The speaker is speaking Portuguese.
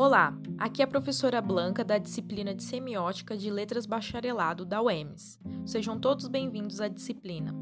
Olá, aqui é a professora Blanca da disciplina de Semiótica de Letras Bacharelado da UEMS. Sejam todos bem-vindos à disciplina.